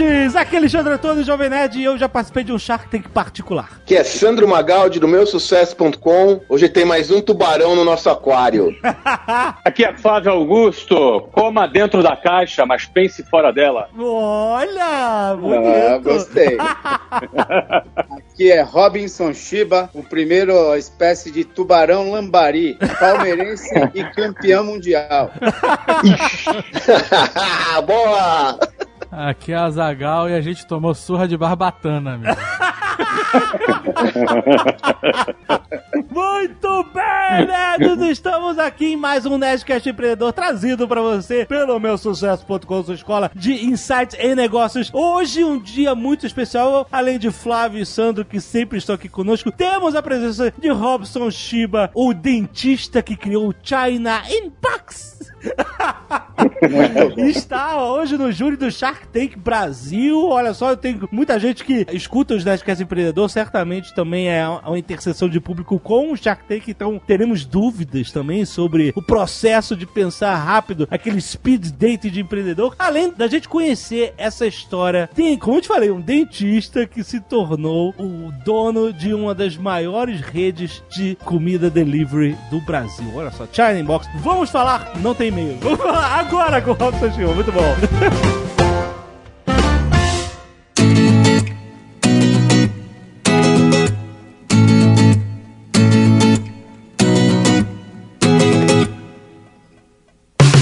Nerds! Aqui é Alexandre Antônio, Jovem Nerd, e eu já participei de um Shark Tank particular. Que é Sandro Magaldi do meu sucesso.com. Hoje tem mais um tubarão no nosso aquário. Aqui é Flávio Augusto. Coma dentro da caixa, mas pense fora dela. Olha! Bonito! Ah, gostei. Aqui é Robinson Shiba, o primeiro espécie de tubarão lambari, palmeirense e campeão mundial. Boa! Aqui é a Zagal e a gente tomou surra de barbatana, meu. Muito bem, nerds! Estamos aqui em mais um Nerdcast Empreendedor trazido pra você pelo meu sucesso.com, sua escola de insights em negócios. Hoje um dia muito especial, além de Flávio e Sandro que sempre estão aqui conosco, temos a presença de Robson Shiba, o dentista que criou o China Inbox. Está hoje no júri do Shark Tank Brasil. Olha só, eu tenho muita gente que escuta os Nerdcast Empreendedor, certamente também é uma interseção de público com o Shark Tank, então teremos dúvidas também sobre o processo de pensar rápido, aquele speed date de empreendedor, além da gente conhecer essa história. Tem, como eu te falei, um dentista que se tornou o dono de uma das maiores redes de comida delivery do Brasil. Olha só, China Box. Vamos falar, não tem e-mail. Vamos falar agora com o Robson Chiu. Muito bom.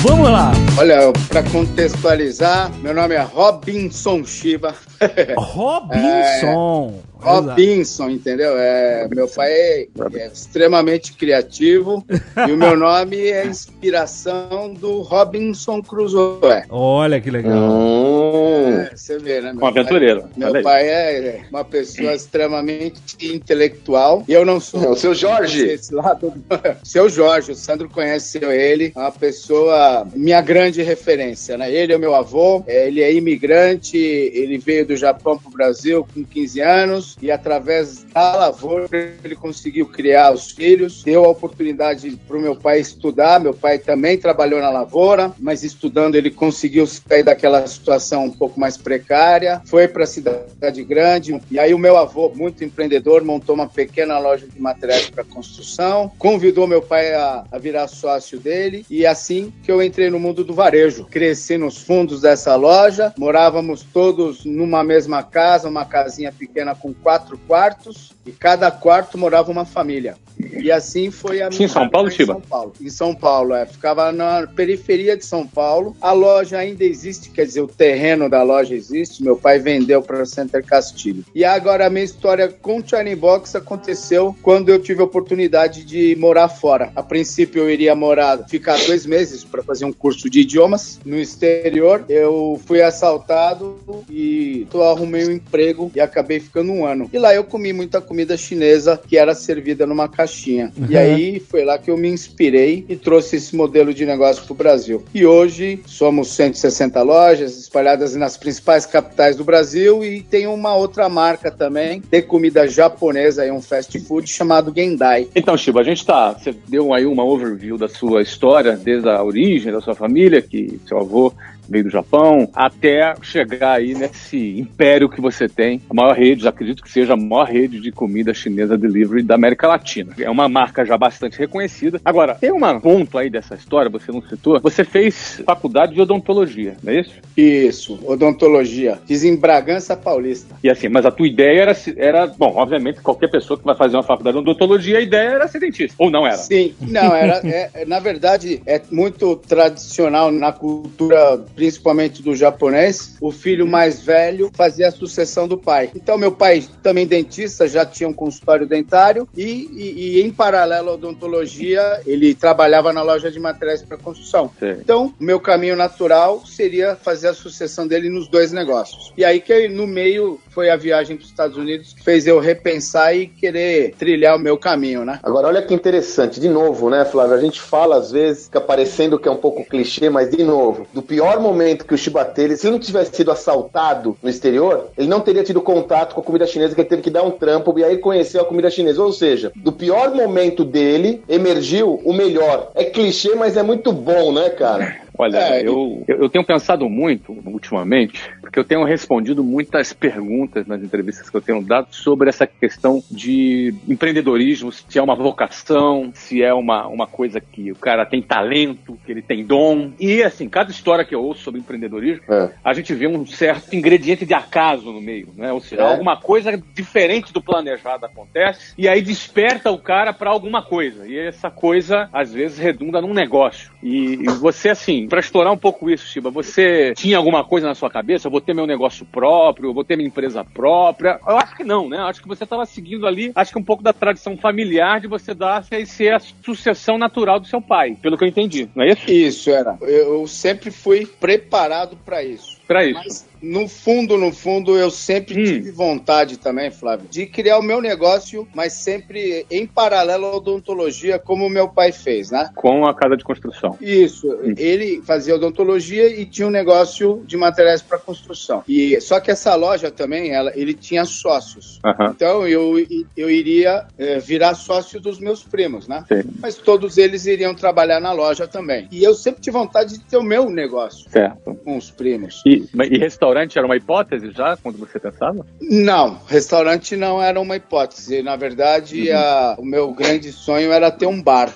Vamos lá. Olha, para contextualizar, meu nome é Robinson Shiba. Robinson. Robinson, entendeu? É, meu pai é, é extremamente criativo e o meu nome é inspiração do Robinson Crusoe. Olha que legal. Hum. É, você vê, né? Um Meu aventureiro. pai, meu pai é uma pessoa extremamente intelectual e eu não sou. É o seu Jorge. Esse lado do- Seu Jorge, o Sandro conhece ele, é uma pessoa, minha grande referência, né? Ele é meu avô, é, ele é imigrante, ele veio do Japão para o Brasil com 15 anos e através da lavoura ele conseguiu criar os filhos, deu a oportunidade para o meu pai estudar, meu pai também trabalhou na lavoura, mas estudando ele conseguiu sair daquela situação um pouco mais precária, foi para a cidade grande e aí o meu avô, muito empreendedor, montou uma pequena loja de materiais para construção, convidou meu pai a, a virar sócio dele e assim que eu entrei no mundo do varejo. Cresci nos fundos dessa loja, morávamos todos numa mesma casa, uma casinha pequena com quatro quartos e cada quarto morava uma família. E assim foi a Isso em São Paulo, Chiba? São Paulo. Em São Paulo, é. Ficava na periferia de São Paulo. A loja ainda existe, quer dizer, o terreno da loja existe. Meu pai vendeu para Center Castilho. E agora a minha história com o China Box aconteceu quando eu tive a oportunidade de morar fora. A princípio eu iria morar, ficar dois meses para fazer um curso de idiomas no exterior. Eu fui assaltado e arrumei um emprego e acabei ficando um ano. E lá eu comi muita comida chinesa que era servida numa caixinha. E aí foi lá que eu me inspirei e trouxe esse modelo de negócio para o Brasil. E hoje somos 160 lojas espalhadas nas principais capitais do Brasil e tem uma outra marca também de comida japonesa, aí um fast food chamado Gendai. Então, Chiba, a gente tá. Você deu aí uma overview da sua história, desde a origem da sua família, que seu avô veio do Japão, até chegar aí nesse império que você tem, a maior rede, acredito que seja a maior rede de comida chinesa delivery da América Latina. É uma marca já bastante reconhecida. Agora, tem um ponto aí dessa história, você não citou, você fez faculdade de odontologia, não é isso? Isso, odontologia. Fiz em Bragança Paulista. E assim, mas a tua ideia era, era bom, obviamente, qualquer pessoa que vai fazer uma faculdade de odontologia, a ideia era ser dentista, ou não era? Sim, não, era, é- na verdade, é muito tradicional na cultura, principalmente do japonês, o filho mais velho fazia a sucessão do pai. Então, meu pai, também dentista, já tinha um consultório dentário e, e- e, em paralelo à odontologia, ele trabalhava na loja de materiais para construção. Sei. Então, o meu caminho natural seria fazer a sucessão dele nos dois negócios. E aí que no meio foi a viagem para os Estados Unidos que fez eu repensar e querer trilhar o meu caminho, né? Agora, olha que interessante, de novo, né, Flávio? A gente fala às vezes, fica parecendo que é um pouco clichê, mas de novo, do pior momento que o Shiba teve, se ele não tivesse sido assaltado no exterior, ele não teria tido contato com a comida chinesa, que ele teve que dar um trampo e aí conheceu a comida chinesa. Ou seja, do pior momento dele, emergiu o melhor. É clichê, mas é muito bom, né, cara? Olha, É, eu, eu eu tenho pensado muito ultimamente, porque eu tenho respondido muitas perguntas nas entrevistas que eu tenho dado sobre essa questão de empreendedorismo, se é uma vocação, se é uma, uma coisa que o cara tem talento, que ele tem dom. E assim, cada história que eu ouço sobre empreendedorismo, É. a gente vê um certo ingrediente de acaso no meio, né? Ou seja, É. alguma coisa diferente do planejado acontece e aí desperta o cara para alguma coisa. E essa coisa às vezes redunda num negócio. E, e você assim, para explorar um pouco isso, Shiba, você tinha alguma coisa na sua cabeça? Vou ter meu negócio próprio, vou ter minha empresa própria? Eu acho que não, né? Eu acho que você estava seguindo ali, acho que um pouco da tradição familiar de você dar ser a sucessão natural do seu pai, pelo que eu entendi. Não é isso? Isso era. Eu sempre fui preparado para isso. Para isso. Mas no fundo, no fundo, eu sempre Hum. tive vontade também, Flávio, de criar o meu negócio, mas sempre em paralelo à odontologia, como o meu pai fez, né? Com a casa de construção. Isso, ele fazia odontologia e tinha um negócio de materiais para construção. E só que essa loja também, ela, ele tinha sócios. Aham. Então eu, eu iria eh, virar sócio dos meus primos, né? Sim. Mas todos eles iriam trabalhar na loja também. E eu sempre tive vontade de ter o meu negócio Certo. com os primos. E, e restaurante era uma hipótese já, quando você pensava? Não, restaurante não era uma hipótese. Na verdade, a- o meu grande sonho era ter um bar.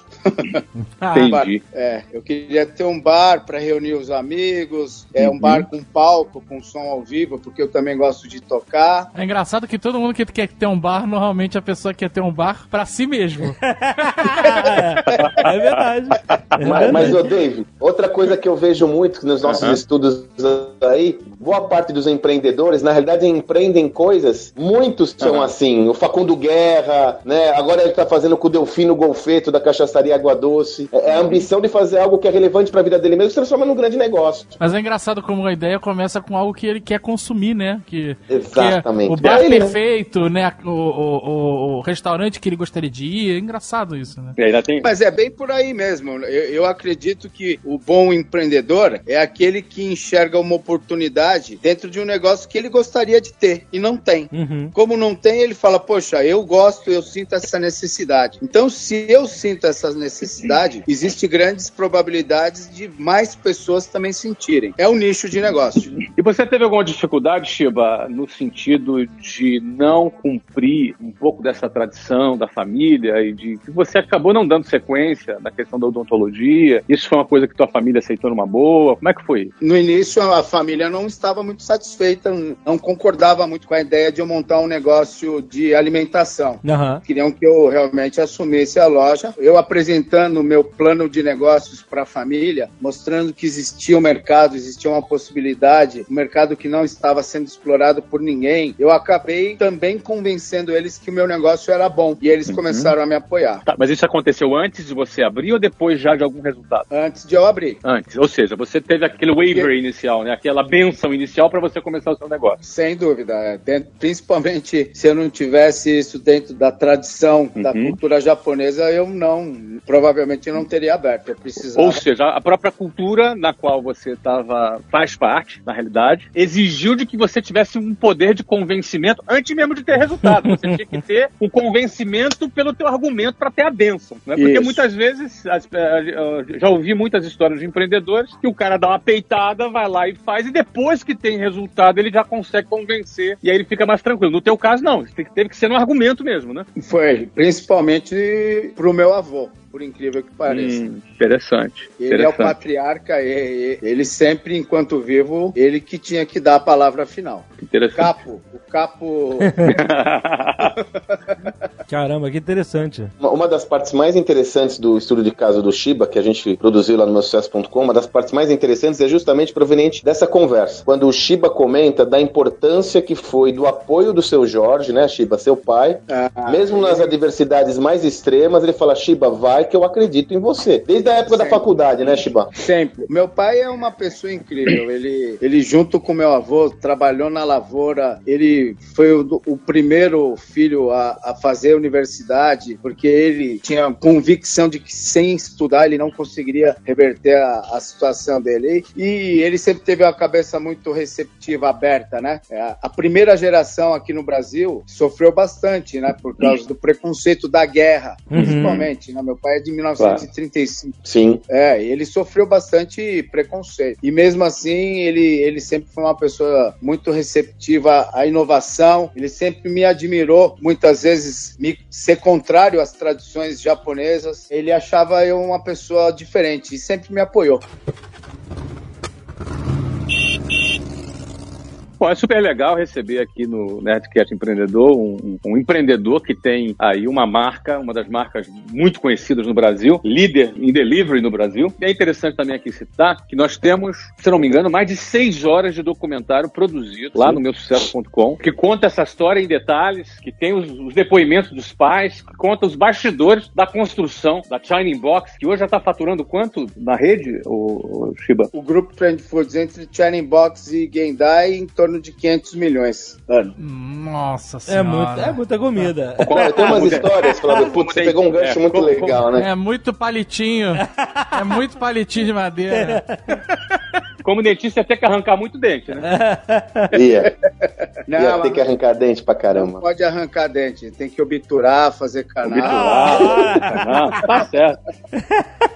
Ah, Entendi. É, eu queria ter um bar para reunir os amigos, é um bar com palco, com som ao vivo, porque eu também gosto de tocar. É engraçado que todo mundo que quer ter um bar, normalmente a pessoa quer ter um bar pra si mesmo. é verdade. É Mas, verdade. mas, ô Dave, outra coisa que eu vejo muito nos nossos Aham. estudos aí, boa parte dos empreendedores, na realidade, empreendem coisas, muitos são Aham. assim, o Facundo Guerra, né? Agora ele tá fazendo com o Delfino Golfeto da Cachaçaria Água Doce. É, é a ambição de fazer algo que é relevante pra vida dele mesmo, se transforma num grande negócio. Mas é engraçado como a ideia começa com algo que ele quer consumir, né? Que, Exatamente. que é o bar É ele, perfeito, né? O, o, o- o restaurante que ele gostaria de ir. É engraçado isso, né? Tem. Mas é bem por aí mesmo. Eu, eu acredito que o bom empreendedor é aquele que enxerga uma oportunidade dentro de um negócio que ele gostaria de ter e não tem. Uhum. Como não tem, ele fala: Poxa, eu gosto, eu sinto essa necessidade. Então, se eu sinto essa necessidade, existe grandes probabilidades de mais pessoas também sentirem. É um nicho de negócio. E você teve alguma dificuldade, Shiba, no sentido de não cumprir um pouco dessa tradição da família e de que você acabou não dando sequência na questão da odontologia? Isso foi uma coisa que tua família aceitou numa boa? Como é que foi? No início, a família não estava muito satisfeita, não concordava muito com a ideia de eu montar um negócio de alimentação. Aham. Queriam que eu realmente assumisse a loja. Eu apresentando o meu plano de negócios para a família, mostrando que existia um mercado, existia uma possibilidade, um mercado que não estava sendo explorado por ninguém. Eu acabei também convencendo eles que o meu negócio era bom e eles começaram a me apoiar. Tá, mas isso aconteceu antes de você abrir ou depois já de algum resultado? Antes de eu abrir. Antes. Ou seja, você teve aquele waiver inicial, né? Aquela benção inicial para você começar o seu negócio. Sem dúvida. é. Dentro- principalmente se eu não tivesse isso dentro da tradição da Uhum. cultura japonesa, eu não, provavelmente não teria aberto. Eu precisava. Ou seja, a própria cultura na qual você estava faz parte, na realidade, exigiu de que você tivesse um poder de convencimento antes mesmo de ter resultado. Você tinha que ter um convencimento pelo teu argumento para ter a benção. Né? Porque Isso. muitas vezes, as- eh, eu já ouvi muitas histórias de empreendedores que o cara dá uma peitada, vai lá e faz, e depois que tem resultado, ele já consegue convencer, e aí ele fica mais tranquilo. No teu caso, não. Teve que ser no argumento mesmo, né? Foi, principalmente pro meu avô, por incrível que pareça. Hum, interessante. Ele é o interessante. patriarca, e- e- ele sempre, enquanto vivo, ele que tinha que dar a palavra final. interessante. Capo, o capo. Caramba, que interessante. Uma, uma das partes mais interessantes do estudo de caso do Shiba, que a gente produziu lá no meu sucesso.com, uma das partes mais interessantes é justamente proveniente dessa conversa. Quando o Shiba comenta da importância que foi do apoio do seu Jorge, né, Shiba, seu pai, Ah, mesmo nas adversidades mais extremas, ele fala: Shiba, vai que eu acredito em você. Desde a época da Sim. faculdade, né, Shiba? Sempre. Meu pai é uma pessoa incrível. Ele, ele junto com meu avô, trabalhou na lavoura. Ele foi o, o primeiro filho a, a fazer universidade, porque ele tinha convicção de que sem estudar ele não conseguiria reverter a, a situação dele. E ele sempre teve a cabeça muito receptiva, aberta, né? É, A primeira geração aqui no Brasil sofreu bastante, né? Por causa do preconceito da guerra, Uhum. principalmente. Né? Meu pai é de 1935. Sim. É, ele sofreu bastante preconceito. E mesmo assim, ele, ele sempre foi uma pessoa muito receptiva à inovação. Ele sempre me admirou, muitas vezes, me ser contrário às tradições japonesas. Ele achava eu uma pessoa diferente e sempre me apoiou. Bom, é super legal receber aqui no Nerdcast Empreendedor um, um- empreendedor que tem aí uma marca, uma das marcas muito conhecidas no Brasil, líder em delivery no Brasil. E é interessante também aqui citar que nós temos, se não me engano, mais de seis horas de documentário produzido lá no meusucesso.com, que conta essa história em detalhes, que tem os, os depoimentos dos pais, que conta os bastidores da construção da Shining Box, que hoje já está faturando quanto na rede, o, Shiba? O grupo Trend Foods entre Shining Box e Gendai em torno de 500 milhões ano. Nossa É, senhora. muito, é muita comida. Olha, tem umas histórias, Flávio. Putz, você pegou um gancho É, muito como- legal, né? É muito palitinho. é muito palitinho de madeira. Como dentista, ia ter que arrancar muito dente, né? Ia, Não, ia ter que arrancar dente pra não caramba. pode arrancar dente, tem que obturar, fazer canal. Ah, tá certo.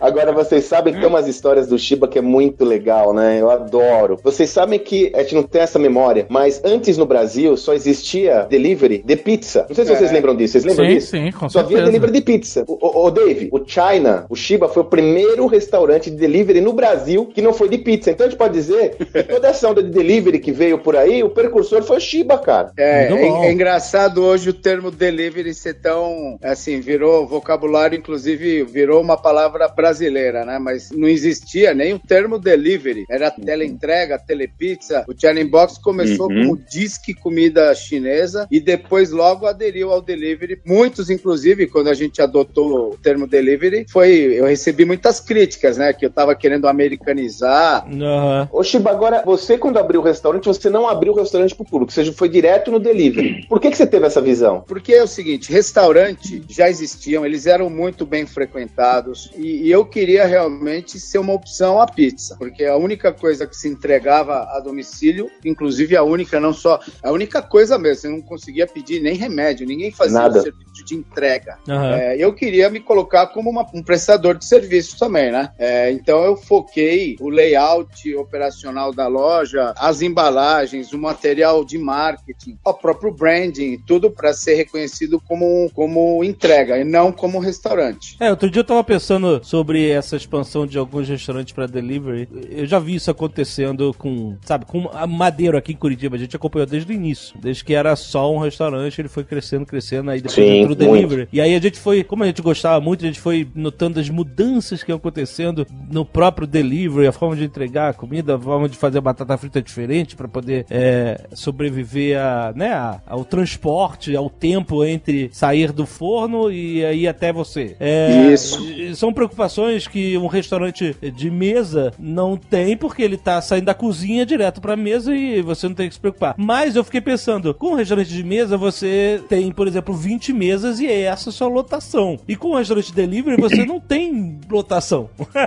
Agora, vocês sabem que tem umas histórias do Shiba que é muito legal, né? Eu adoro. Vocês sabem que a gente não tem essa memória, mas antes no Brasil só existia delivery de pizza. Não sei se vocês É. lembram disso. Vocês lembram Sim, disso? sim, com Só havia certeza. delivery de pizza. O, o, o Dave, o China, o Shiba foi o primeiro restaurante de delivery no Brasil que não foi de pizza. Então a gente pode dizer que toda essa onda de delivery que veio por aí, o precursor foi o Shiba, cara. É, é, é engraçado hoje o termo delivery ser tão, assim, virou vocabulário, inclusive virou uma palavra brasileira, né? Mas não existia nem o termo delivery. Era teleentrega, telepizza. O China Box começou Uhum. como disque comida chinesa e depois logo aderiu ao delivery. Muitos, inclusive, quando a gente adotou o termo delivery, foi, eu recebi muitas críticas, né? Que eu tava querendo americanizar, Aham. Ô Shiba, agora, você quando abriu o restaurante, você não abriu o restaurante pro público, você foi direto no delivery. Por que, que você teve essa visão? Porque é o seguinte, restaurante já existiam, eles eram muito bem frequentados e, e eu queria realmente ser uma opção à pizza, porque a única coisa que se entregava a domicílio, inclusive a única, não só, a única coisa mesmo, você não conseguia pedir nem remédio, ninguém fazia Nada. o serviço de entrega. Aham. É, eu queria me colocar como uma- um prestador de serviço também, né? É, então eu foquei o layout operacional da loja, as embalagens, o material de marketing, o próprio branding, tudo para ser reconhecido como, como entrega e não como restaurante. É, outro dia eu tava pensando sobre essa expansão de alguns restaurantes pra delivery. Eu já vi isso acontecendo com, sabe, com a Madeiro aqui em Curitiba. A gente acompanhou desde o início. Desde que era só um restaurante, ele foi crescendo, crescendo, aí depois Sim, entrou o muito. delivery. E aí a gente foi, como a gente gostava muito, a gente foi notando as mudanças que iam acontecendo no próprio delivery, a forma de entregar comida, a forma de fazer a batata frita diferente pra poder é, sobreviver a, né, a- ao transporte, ao tempo entre sair do forno e aí até você. É, Isso. São preocupações que um restaurante de mesa não tem, porque ele tá saindo da cozinha direto pra mesa e você não tem que se preocupar. Mas eu fiquei pensando, com um restaurante de mesa, você tem, por exemplo, 20 mesas e é essa a sua lotação. E com um restaurante delivery, você não tem lotação.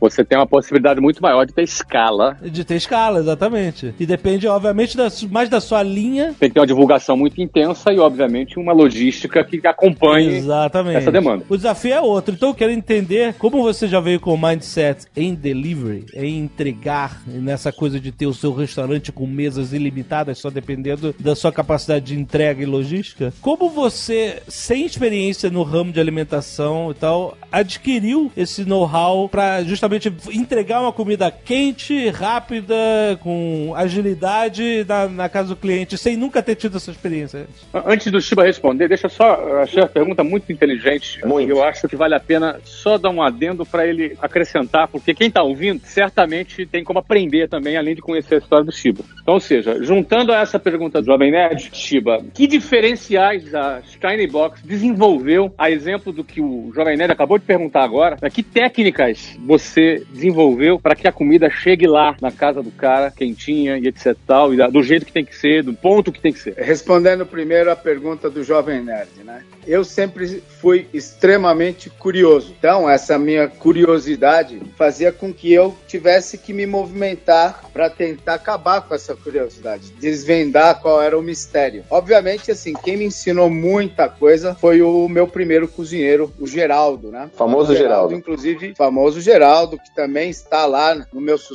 Você tem uma possibilidade muito maior de ter escala. De ter escala, exatamente. E depende, obviamente, da mais da sua linha. Tem que ter uma divulgação muito intensa e, obviamente, uma logística que acompanhe Exatamente. essa demanda. O desafio é outro. Então eu quero entender como você já veio com o mindset em delivery, em entregar, nessa coisa de ter o seu restaurante com mesas ilimitadas, só dependendo da sua capacidade de entrega e logística. Como você, sem experiência no ramo de alimentação e tal, adquiriu esse know-how para justamente entregar uma comida quente, rápida, com agilidade na, na casa do cliente, sem nunca ter tido essa experiência antes? Do Shiba responder, deixa só. eu Achei a pergunta muito inteligente. Muito. Eu acho que vale a pena só dar um adendo para ele acrescentar, porque quem está ouvindo certamente tem como aprender também, além de conhecer a história do Shiba. Então, ou seja, juntando a essa pergunta do Jovem Nerd, Shiba, que diferenciais a Shiny Box desenvolveu, a exemplo do que o Jovem Nerd acabou de perguntar agora, né, que técnicas você desenvolveu para que a comida chegue lá na casa do cara, quentinha e etc tal, e do jeito que tem que ser, do ponto que tem que ser? Respondendo primeiro a pergunta do Jovem Nerd, né? Eu sempre fui extremamente curioso. Então, essa minha curiosidade fazia com que eu tivesse que me movimentar para tentar acabar com essa curiosidade, desvendar qual era o mistério. Obviamente, assim, quem me ensinou muita coisa foi o meu primeiro cozinheiro, o Geraldo, né? Famoso O Geraldo. Inclusive, famoso Geraldo, que também está lá no meu sucesso,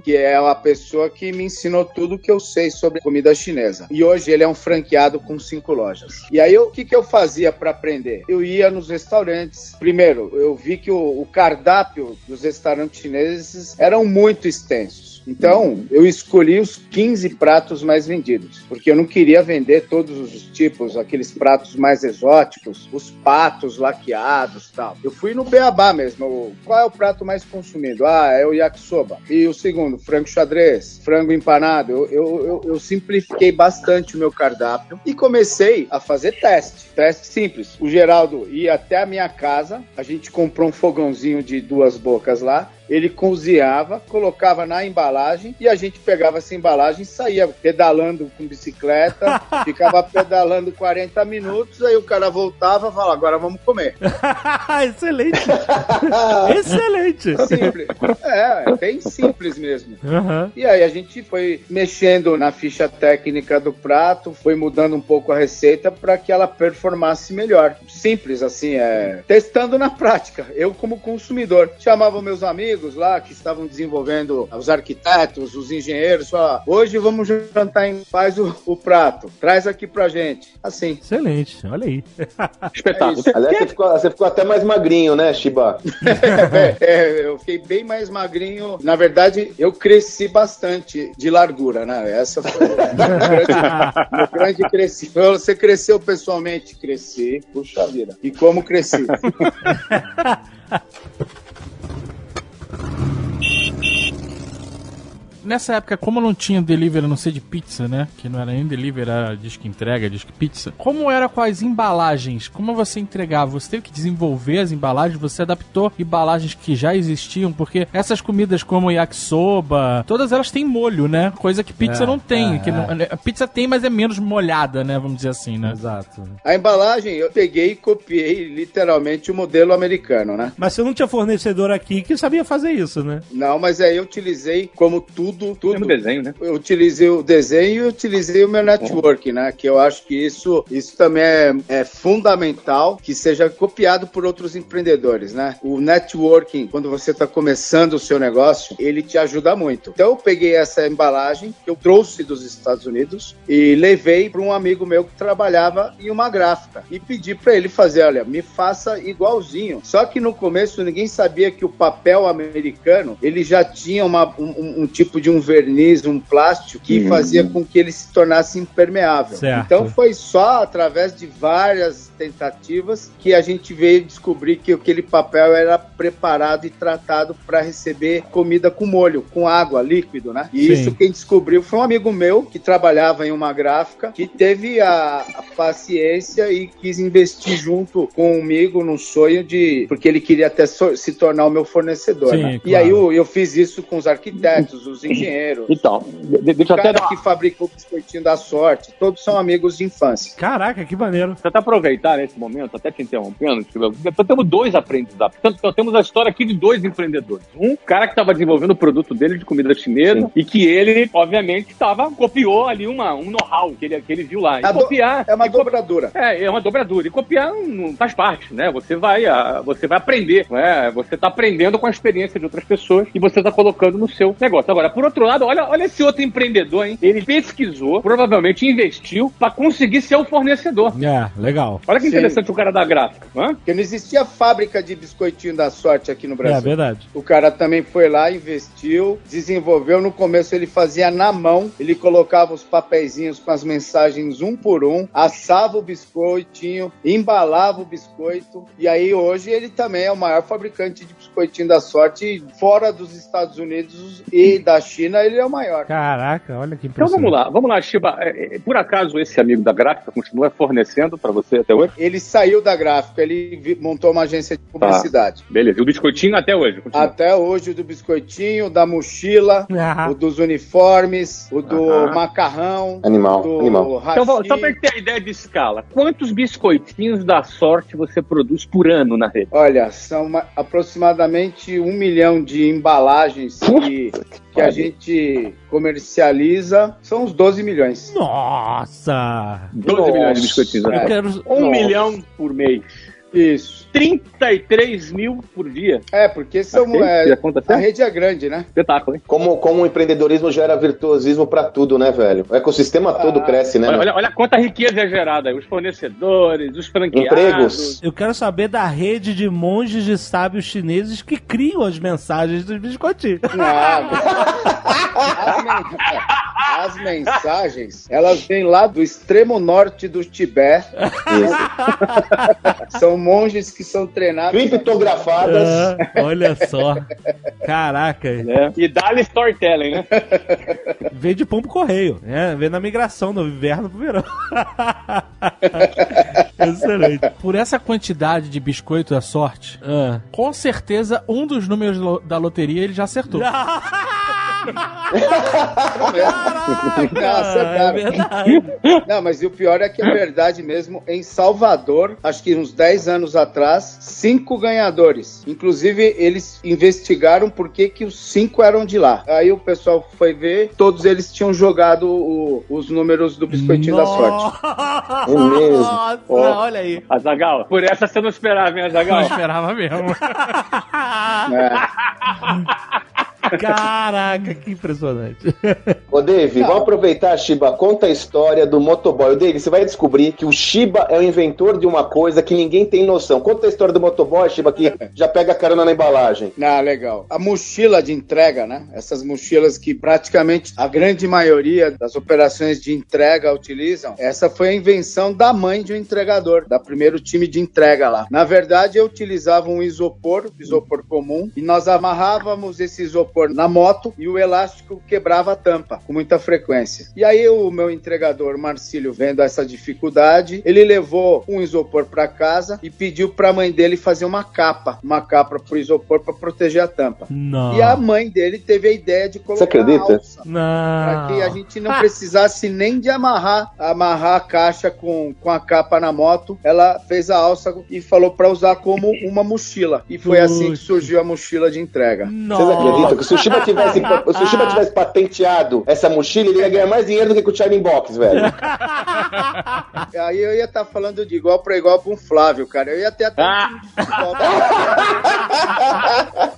que é uma pessoa que me ensinou tudo que eu sei sobre comida chinesa. E hoje ele é um franqueado com cinco lojas. E aí, o que, que eu fazia para aprender? Eu ia nos restaurantes. Primeiro, eu vi que o, o cardápio dos restaurantes chineses eram muito extensos. Então, eu escolhi os 15 pratos mais vendidos, porque eu não queria vender todos os tipos, aqueles pratos mais exóticos, os patos laqueados tal. Eu fui no beabá mesmo. Qual é o prato mais consumido? Ah, é o yakisoba. E o segundo, frango xadrez, frango empanado. Eu, eu, eu, eu simplifiquei bastante o meu cardápio e comecei a fazer teste. Teste simples. O Geraldo ia até a minha casa, a gente comprou um fogãozinho de duas bocas lá, ele cozinhava, colocava na embalagem e a gente pegava essa embalagem e saía pedalando com bicicleta, ficava pedalando 40 minutos, aí o cara voltava e falava, agora vamos comer. Excelente. Excelente. Simples. É, é bem simples mesmo. Aham. E aí a gente foi mexendo na ficha técnica do prato, foi mudando um pouco a receita para que ela performasse melhor. Simples assim, é testando na prática. Eu como consumidor chamava meus amigos lá que estavam desenvolvendo os arquitetos, os engenheiros, falava, hoje vamos jantar em faz o, o prato, traz aqui pra gente. Assim. Excelente. Olha aí. Espetáculo. isso. Aliás, você ficou, você ficou até mais magrinho, né, Shiba? É, é, eu fiquei bem mais magrinho. Na verdade, eu cresci bastante de largura, né? Essa foi o grande, meu grande crescimento. Você cresceu pessoalmente? Cresci. Puxa vida. E como cresci? Nessa época, como não tinha delivery, a não ser de pizza, né? Que não era nem delivery, era disque entrega, disque pizza. Como era com as embalagens? Como você entregava? Você teve que desenvolver as embalagens? Você adaptou embalagens que já existiam? Porque essas comidas como yakisoba, todas elas têm molho, né? Coisa que pizza É, não tem. é, que não- a pizza tem, mas é menos molhada, né? Vamos dizer assim, né? Exato. A embalagem, eu peguei e copiei literalmente o modelo americano, né? Mas você não tinha fornecedor aqui que sabia fazer isso, né? Não, mas aí eu utilizei como tudo, Tem tudo. no desenho, né? Eu utilizei o desenho e utilizei o meu network, né? Que eu acho que isso, isso também é, é fundamental que seja copiado por outros empreendedores, né? O networking, quando você está começando o seu negócio, ele te ajuda muito. Então eu peguei essa embalagem que eu trouxe dos Estados Unidos e levei para um amigo meu que trabalhava em uma gráfica e pedi para ele fazer, olha, me faça igualzinho. Só que no começo ninguém sabia que o papel americano ele já tinha uma- um, um- um tipo de um verniz, um plástico que fazia com que ele se tornasse impermeável. Certo. Então foi só através de várias tentativas que a gente veio descobrir que aquele papel era preparado e tratado para receber comida com molho, com água, líquido, né? E Sim. isso quem descobriu foi um amigo meu que trabalhava em uma gráfica que teve a, a paciência e quis investir junto comigo num sonho de porque ele queria até so- se tornar o meu fornecedor. Sim, né? E claro. aí eu, eu fiz isso com os arquitetos, os engenheiros. Então, de- deixa O eu até cara dar que fabricou o biscoitinho da sorte, todos são amigos de infância. Caraca, que maneiro. Eu até aproveitar nesse momento, até te interrompendo, porque temos dois aprendizados. Portanto, nós temos a história aqui de dois empreendedores. Um cara que estava desenvolvendo o produto dele de comida chinesa e que ele, obviamente, estava copiou ali uma, um know-how que ele, que ele viu lá. E A do- copiar. É uma co- dobradura. É, é uma dobradura. E copiar não faz parte, né? Você vai, ah, você vai aprender, né? Você tá aprendendo com a experiência de outras pessoas e você tá colocando no seu negócio. Agora, por outro lado, olha, olha esse outro empreendedor, hein? Ele pesquisou, provavelmente investiu para conseguir ser o fornecedor. É, legal. Olha que Sim. interessante o cara da gráfica, hã? Porque não existia fábrica de biscoitinho da sorte aqui no É Brasil. verdade. O cara também foi lá, investiu, desenvolveu. No começo ele fazia na mão, ele colocava os papeizinhos com as mensagens um por um, assava o biscoitinho, embalava o biscoito. E aí hoje ele também é o maior fabricante de biscoitinho da sorte fora dos Estados Unidos e da China ele é o maior. Caraca, olha que Então impressionante. vamos lá, vamos lá, Shiba. É, é, Por acaso esse amigo da gráfica continua fornecendo pra você até hoje? Ele saiu da gráfica, ele montou uma agência de publicidade. Beleza, e o biscoitinho até hoje? Continua. Até hoje o do biscoitinho, o da mochila, Ah, o dos uniformes, o do Aham. macarrão, Animal, o do animal. hashi. Então, só pra gente ter a ideia de escala, quantos biscoitinhos da sorte você produz por ano na rede? Olha, são uma- aproximadamente um milhão de embalagens que, que a gente comercializa. São uns 12 milhões. Nossa! 12 Nossa. milhões de biscoitinhos. Eu né? quero. Um. Milhão por mês. Isso. 33 mil por dia. É, porque são, é, a conta a certa? rede é grande, né? Espetáculo, hein? Como, como o empreendedorismo gera virtuosismo pra tudo, né, velho? O ecossistema todo Ah. cresce, né? Olha, olha, olha quanta riqueza é gerada aí. Os fornecedores, os franqueados. Empregos. Eu quero saber da rede de monges de sábios chineses que criam as mensagens dos biscoitinhos. Nada. As, men- as mensagens, elas vêm lá do extremo norte do Tibete. São monges que são treinados. Criptografadas. Ah, olha só. Caraca. né? E dá-lhe storytelling, né? Veio de pombo correio, né? Veio na migração do inverno pro verão. Excelente. Por essa quantidade de biscoito da sorte, Ah. com certeza um dos números da loteria ele já acertou. Não, acertaram. é verdade. Não, mas e o pior é que é verdade mesmo. Em Salvador, acho que uns 10 anos atrás, cinco ganhadores. Inclusive, eles investigaram por que, que os cinco eram de lá. Aí o pessoal foi ver, todos eles tinham jogado o- os números do biscoitinho da sorte. É mesmo. Nossa, Ó. olha aí. Azagal, por essa você não esperava, hein, Não Azagal? esperava mesmo. É. Caraca, que impressionante. Ô, Dave, vamos aproveitar, Shiba. Conta a história do motoboy. Ô, Dave, você vai descobrir que o Shiba é o inventor de uma coisa que ninguém tem noção. Conta a história do motoboy, Shiba, que já pega carona na embalagem. Ah, legal. A mochila de entrega, né? Essas mochilas que praticamente a grande maioria das operações de entrega utilizam, essa foi a invenção da mãe de um entregador, da primeiro time de entrega lá. Na verdade, eu utilizava um isopor, isopor comum, e nós amarrávamos esse isopor na moto e o elástico quebrava a tampa com muita frequência. E aí o meu entregador Marcílio, vendo essa dificuldade, ele levou um isopor para casa e pediu para a mãe dele fazer uma capa, uma capa pro isopor para proteger a tampa. Não. E a mãe dele teve a ideia de colocar Você acredita? alça. Para Não. que a gente não precisasse nem de amarrar, amarrar a caixa com, com a capa na moto. Ela fez a alça e falou para usar como uma mochila. E foi assim que surgiu a mochila de entrega. Vocês acreditam o Shiba tivesse, se o Shiba tivesse patenteado essa mochila, ele ia ganhar mais dinheiro do que com o Shining Box, velho. Aí eu ia estar falando de igual para igual com o Flávio, cara. Eu ia ter até um Ah. time de futebol.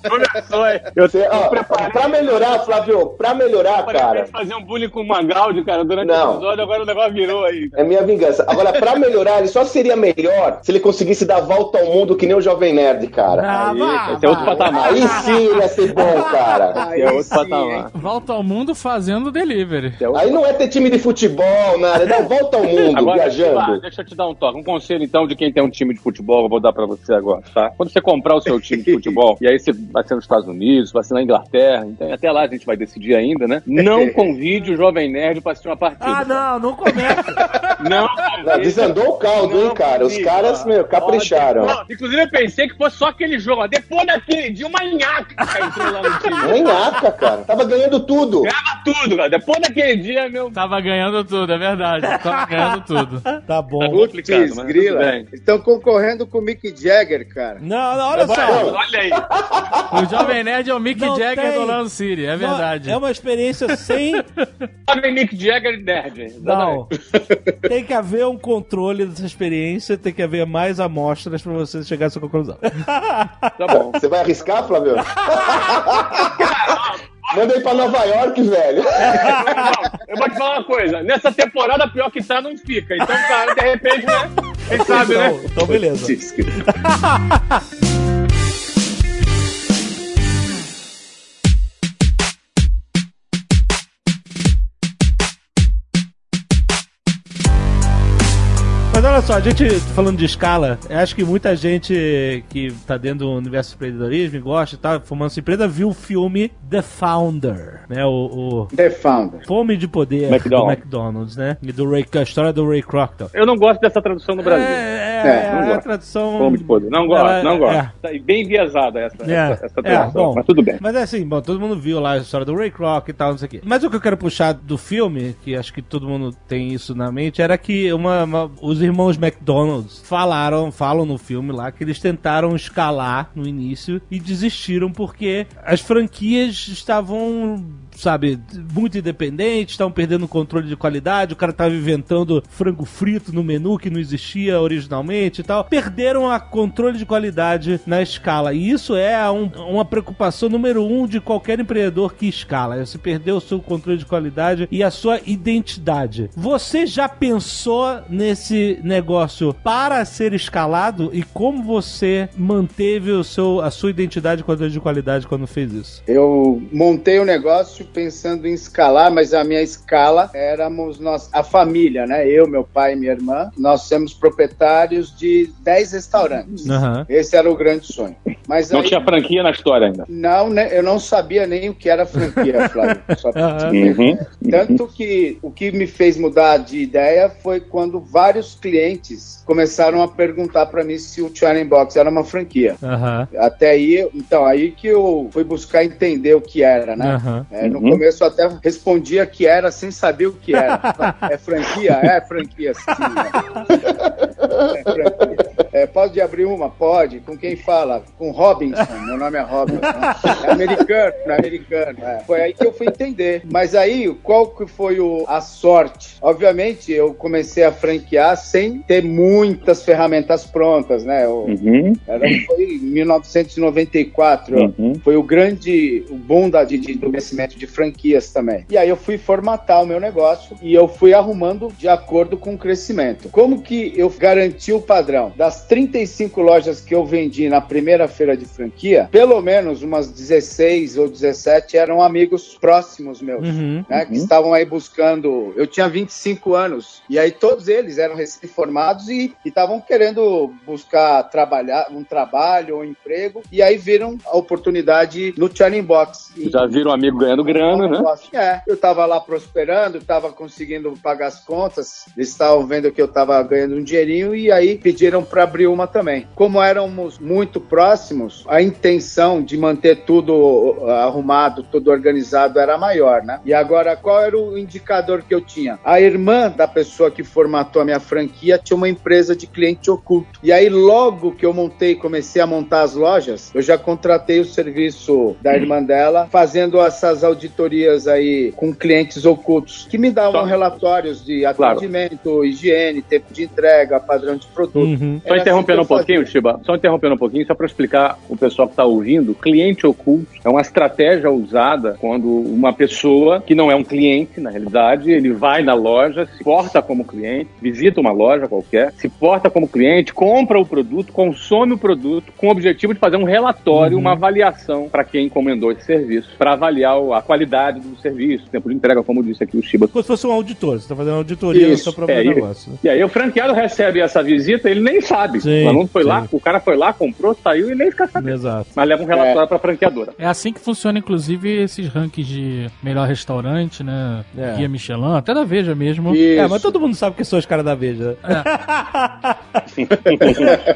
Começou, hein? Eu Você, ó, pra melhorar, Flávio, pra melhorar, Parece cara, fazer um bullying com o Magaldi, cara, durante Não. o episódio, agora o negócio virou aí. é minha vingança. Agora, pra melhorar, ele só seria melhor se ele conseguisse dar volta ao mundo que nem o Jovem Nerd, cara. Ah, Aí, esse é outro vá. patamar. Aí sim ele ia ser bom, cara. Aí é outro sim, patamar. hein? Volta ao mundo fazendo delivery. É Aí não é ter time de futebol, nada. Não, volta ao mundo, Agora, viajando. Shiba, deixa eu te dar um toque. Um conselho, então, de quem tem um time de futebol, eu vou dar pra você agora, tá? Quando você comprar o seu time de futebol, e aí você vai ser nos Estados Unidos, vai ser na Inglaterra, então, até lá a gente vai decidir ainda, né? Não convide o Jovem Nerd pra assistir uma partida. Ah, não, não começa. Não, Não, desandou o caldo, hein, cara. Os caras, meu, capricharam. Ó, Inclusive, eu pensei que fosse só aquele jogo. ó. Depois daquele dia, uma nhaca que entrou lá no time. Nem nhaca, cara. Tava ganhando tudo. Grava tudo, cara. Depois daquele dia, meu. Tava ganhando tudo, é verdade. Tava ganhando tudo. Tá bom. complicado, Putz, mas grila. tudo bem. Estão concorrendo com o Mick Jagger, cara. Não, não, olha só. olha aí. O Jovem Nerd é o Mick Não Jagger tem. do Lando City, é verdade. É uma experiência sem. Jovem Mick Jagger nerd. Não. Tem que haver um controle dessa experiência, tem que haver mais amostras pra você chegar a essa conclusão. Tá bom. Você vai arriscar, Flávio? Manda aí pra Nova York, velho. Eu vou te falar uma coisa. Nessa temporada, pior que tá, não fica. Então, cara, de repente, né? Quem sabe, né? Então, então beleza. olha só, a gente falando de escala, eu acho que muita gente que tá dentro do universo do empreendedorismo e gosta e tal, formando sua empresa, viu o filme The Founder, né? O, o The Founder. Fome de Poder McDonald's. do McDonald's, né? E do Ray, a história do Ray Kroc. Eu não gosto dessa tradução no Brasil. É, é, É, é, não a gosto. tradução. Fome de poder. Não gosto, Ela- não gosto. é. Tá bem enviesada essa, É, essa, essa é, tradução. bom. Mas tudo bem. Mas é assim, bom, todo mundo viu lá a história do Ray Kroc e tal, não sei o quê. Mas o que eu quero puxar do filme, que acho que todo mundo tem isso na mente, era que uma, uma- os irmãos McDonald's. Falaram, falam no filme lá, que eles tentaram escalar no início e desistiram porque as franquias estavam sabe, muito independentes, estavam perdendo o controle de qualidade, o cara tava inventando frango frito no menu que não existia originalmente e tal. Perderam a controle de qualidade na escala. E isso é um- uma preocupação número um de qualquer empreendedor que escala. Você perdeu o seu controle de qualidade e a sua identidade. Você já pensou nesse negócio para ser escalado e como você manteve o seu, a sua identidade e controle de qualidade quando fez isso? Eu montei o negócio pensando em escalar, mas a minha escala éramos nós, a família, né? Eu, meu pai e minha irmã. Nós somos proprietários de 10 restaurantes. Aham. Esse era o grande sonho. Mas Não aí- tinha franquia na história ainda. Não, né, eu não sabia nem o que era franquia, Flávio. Uhum. Tanto que o que me fez mudar de ideia foi quando vários clientes começaram a perguntar para mim se o China Box era uma franquia. Aham. Até aí, então, aí que eu fui buscar entender o que era, né? Aham. É, no Uhum. começo eu até respondia que era sem saber o que era. É franquia? É franquia, sim. É pode abrir uma? Pode. Com quem fala? Com Robinson. Meu nome é Robinson. É americano, é americano. é. Foi aí que eu fui entender. Mas aí, qual que foi o- a sorte? Obviamente, eu comecei a franquear sem ter muitas ferramentas prontas, né? Eu- Uhum. era, foi em 1994. Uhum. Foi o grande o boom da, de, de- do crescimento de franquias também. E aí eu fui formatar o meu negócio e eu fui arrumando de acordo com o crescimento. Como que eu garanti o padrão? Das 35 lojas que eu vendi na primeira feira de franquia, pelo menos umas 16 ou 17 eram amigos próximos meus. Uhum. né, que Uhum. estavam aí buscando. Eu tinha 25 anos e aí todos eles eram recém-formados e e estavam querendo buscar trabalhar um trabalho ou emprego e aí viram a oportunidade no Churning Box. E- Já viram um amigo ganhando grana, né? É, eu tava lá prosperando, tava conseguindo pagar as contas, eles estavam vendo que eu tava ganhando um dinheirinho e aí pediram para abrir uma também. Como éramos muito próximos, a intenção de manter tudo uh, arrumado, tudo organizado era maior, né? E agora, qual era o indicador que eu tinha? A irmã da pessoa que formatou a minha franquia tinha uma empresa de cliente oculto. E aí, logo que eu montei, comecei a montar as lojas, eu já contratei o serviço da irmã dela, fazendo essas auditorias aí com clientes ocultos, que me davam relatórios de Claro. atendimento, higiene, tempo de entrega, padrão de produto. Uhum. Só Era interrompendo um assim eu pouquinho, fazia. Chiba, só interrompendo um pouquinho, só para explicar o pessoal que está ouvindo, cliente oculto é uma estratégia usada quando uma pessoa que não é um cliente, na realidade, ele vai na loja, se porta como cliente, visita uma loja qualquer, se porta como cliente, compra o produto, consome o produto com o objetivo de fazer um relatório, uma avaliação para quem encomendou esse serviço, para avaliar a qualidade do serviço, tempo de entrega, como disse aqui o Chiba. Como se fosse um auditor, você tá fazendo auditoria no Isso, seu próprio é, e- negócio. né? E aí o franqueado recebe essa visita, ele nem sabe. Sim, o aluno foi sim. lá, o cara foi lá, comprou, saiu e nem fica sabendo. Exato. Mas leva um relatório pra franqueadora. É assim que funciona, inclusive, esses rankings de melhor restaurante, né? É. Guia Michelin, até da Veja mesmo. Isso. É, mas todo mundo sabe que são os caras da Veja.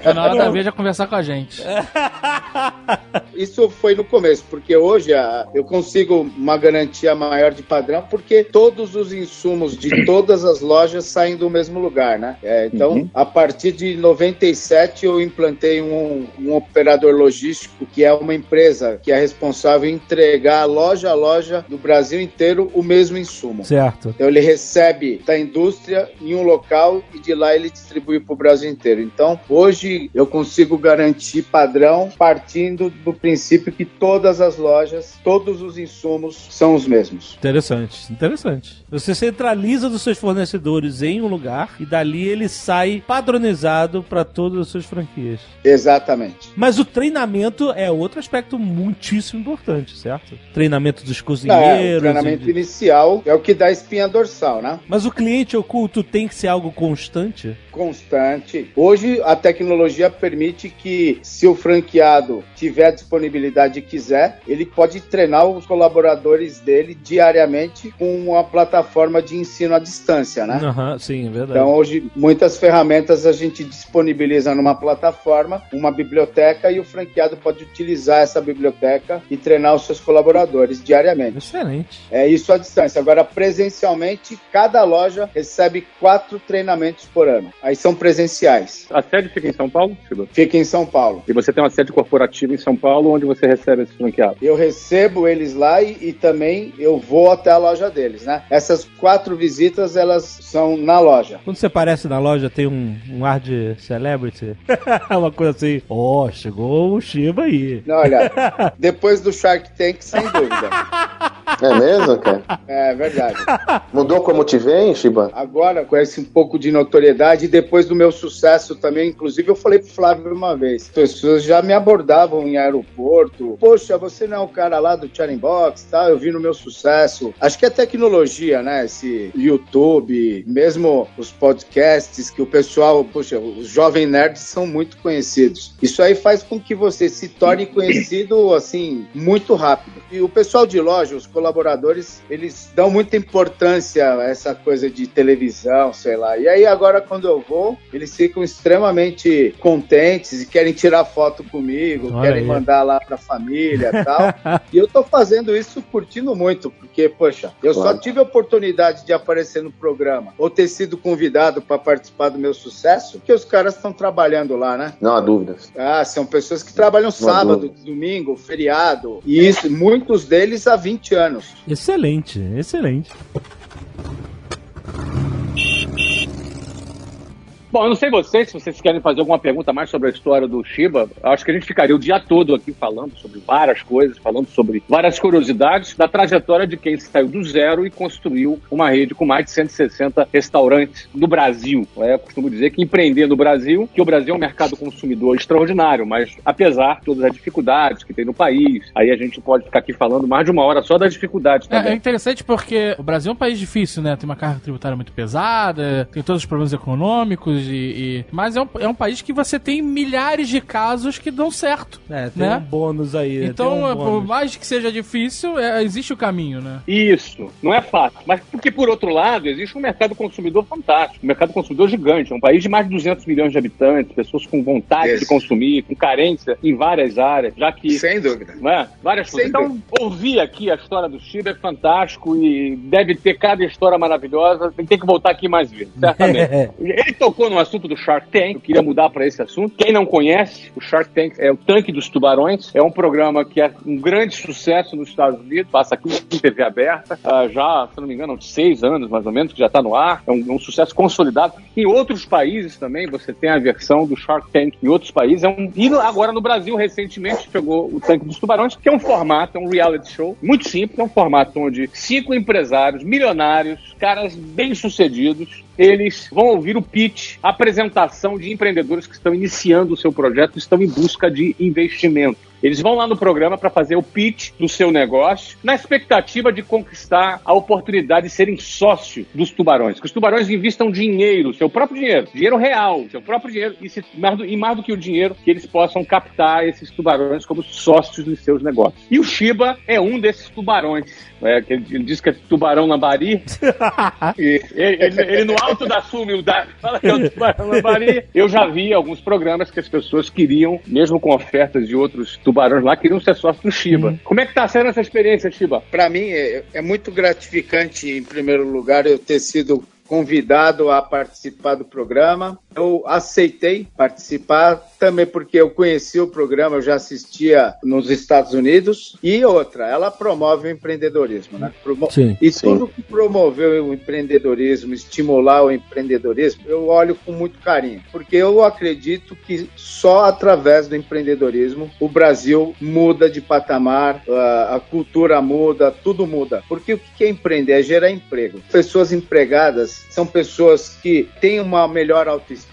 Tá na hora da Veja conversar com a gente. Isso foi no começo, porque hoje a- eu consigo uma garantia maior de padrão, porque todos os insumos de todas as lojas saem do mesmo lugar, né? É, então, Uhum. a partir de 97, eu implantei um, um operador logístico, que é uma empresa que é responsável em entregar loja a loja do Brasil inteiro o mesmo insumo. Certo. Então ele recebe da indústria em um local e de lá ele distribui para o Brasil inteiro. Então hoje eu consigo garantir padrão partindo do princípio que todas as lojas, todos os insumos são os mesmos. Interessante, interessante. Você centraliza dos seus fornecedores em um lugar e dali ele sai padronizado para todas as suas franquias. Exatamente. Mas o treinamento é outro aspecto muitíssimo importante, certo? Treinamento dos Não, é, cozinheiros. o treinamento inicial é o que dá a espinha dorsal, né? Mas o cliente oculto tem que ser algo constante? constante. Hoje a tecnologia permite que, se o franqueado tiver disponibilidade quiser, ele pode treinar os colaboradores dele diariamente com uma plataforma de ensino à distância, né? Aham, sim, é verdade. Então, hoje, muitas ferramentas a gente disponibiliza numa plataforma, uma biblioteca, e o franqueado pode utilizar essa biblioteca e treinar os seus colaboradores diariamente. Excelente. É isso à distância. Agora, presencialmente, cada loja recebe quatro treinamentos por ano. Aí são presenciais. A sede fica em São Paulo, Chiba? Fica em São Paulo. E você tem uma sede corporativa em São Paulo, onde você recebe esses franqueados. Eu recebo eles lá e, e também eu vou até a loja deles, né? Essas quatro visitas, elas são na loja. Quando você aparece na loja, tem um, um ar de celebrity? Uma coisa assim, ó, chegou o Shiba aí. Não, olha, depois do Shark Tank, sem dúvida. É mesmo, cara? É verdade. Mudou como te vem, Shiba? Agora, com esse um pouco de notoriedade, e depois do meu sucesso também, inclusive eu falei pro Flávio uma vez, as pessoas já me abordavam em aeroporto, poxa, você não é o cara lá do Charing Box, tá? Eu vi no meu sucesso. Acho que é tecnologia, né? Esse YouTube, mesmo os podcasts que o pessoal, poxa, os jovens nerds são muito conhecidos. Isso aí faz com que você se torne conhecido, assim, muito rápido. E o pessoal de loja, os colaboradores, eles dão muita importância a essa coisa de televisão, sei lá. E aí agora quando eu vou, eles ficam extremamente contentes e querem tirar foto comigo, Olha querem aí. mandar lá pra família e tal. e eu tô fazendo isso curtindo muito, porque, poxa, eu só Claro. tive a oportunidade de aparecer no programa ou ter sido convidado para participar do meu sucesso, porque os caras estão trabalhando lá, né? Não há dúvidas. Ah, são pessoas que trabalham sábado, domingo, feriado. E isso, muitos deles há 20 anos. Excelente, excelente. Bom, eu não sei vocês, se vocês querem fazer alguma pergunta mais sobre a história do Shiba. Acho que a gente ficaria o dia todo aqui falando sobre várias coisas, falando sobre várias curiosidades da trajetória de quem saiu do zero e construiu uma rede com mais de 160 restaurantes no Brasil. É, eu costumo dizer que empreender no Brasil, que o Brasil é um mercado consumidor extraordinário, mas apesar de todas as dificuldades que tem no país, aí a gente pode ficar aqui falando mais de uma hora só das dificuldades É, é também. interessante porque o Brasil é um país difícil, né? Tem uma carga tributária muito pesada, tem todos os problemas econômicos, e, e- mas é um, é um país que você tem milhares de casos que dão certo. É, tem Né? um bônus aí. Então, um é, por bônus. mais que seja difícil, é, existe o caminho, né? Isso, não é fácil. Mas porque, por outro lado, existe um mercado consumidor fantástico, um mercado consumidor gigante. É um país de mais de 200 milhões de habitantes, pessoas com vontade Isso. de consumir, com carência em várias áreas, já que. Sem dúvida. Não é? Várias Sem coisas. Então, ouvir aqui a história do Chiba é fantástico e deve ter cada história maravilhosa. Tem que voltar aqui mais vezes, certamente. Ele tocou no assunto do Shark Tank, eu queria mudar para esse assunto. Quem não conhece, o Shark Tank é o Tanque dos Tubarões, é um programa que é um grande sucesso nos Estados Unidos, passa aqui em TV aberta, ah, já, se não me engano, há seis anos mais ou menos, que já está no ar, é um, um sucesso consolidado. Em outros países também, você tem a versão do Shark Tank em outros países, é um, e agora no Brasil, recentemente, chegou o Tanque dos Tubarões, que é um formato, é um reality show, muito simples, é um formato onde cinco empresários milionários, caras bem-sucedidos, eles vão ouvir o pitch, apresentação de empreendedores que estão iniciando o seu projeto, estão em busca de investimento. Eles vão lá no programa para fazer o pitch do seu negócio, na expectativa de conquistar a oportunidade de serem sócio dos tubarões. Que os tubarões investam dinheiro, seu próprio dinheiro, dinheiro real, seu próprio dinheiro, e, se, mais do, e mais do que o dinheiro, que eles possam captar esses tubarões como sócios dos seus negócios. E o Shiba é um desses tubarões. É, que ele, ele diz que é tubarão lambari. E ele, ele- ele, no alto da sua humildade fala que é o tubarão lambari. Eu já vi alguns programas que as pessoas queriam, mesmo com ofertas de outros tubarões lá, queriam ser sócios do Shiba. Como é que tá sendo essa experiência, Shiba? Para mim é, é muito gratificante, em primeiro lugar, eu ter sido convidado a participar do programa. Eu aceitei participar também porque eu conheci o programa, eu já assistia nos Estados Unidos. E outra, ela promove o empreendedorismo, né? Promo Sim. e Sim. tudo que promover o empreendedorismo, estimular o empreendedorismo, eu olho com muito carinho, porque eu acredito que só através do empreendedorismo o Brasil muda de patamar, a, a cultura muda, tudo muda. Porque o que é empreender? É gerar emprego. Pessoas empregadas são pessoas que têm uma melhor autoestima,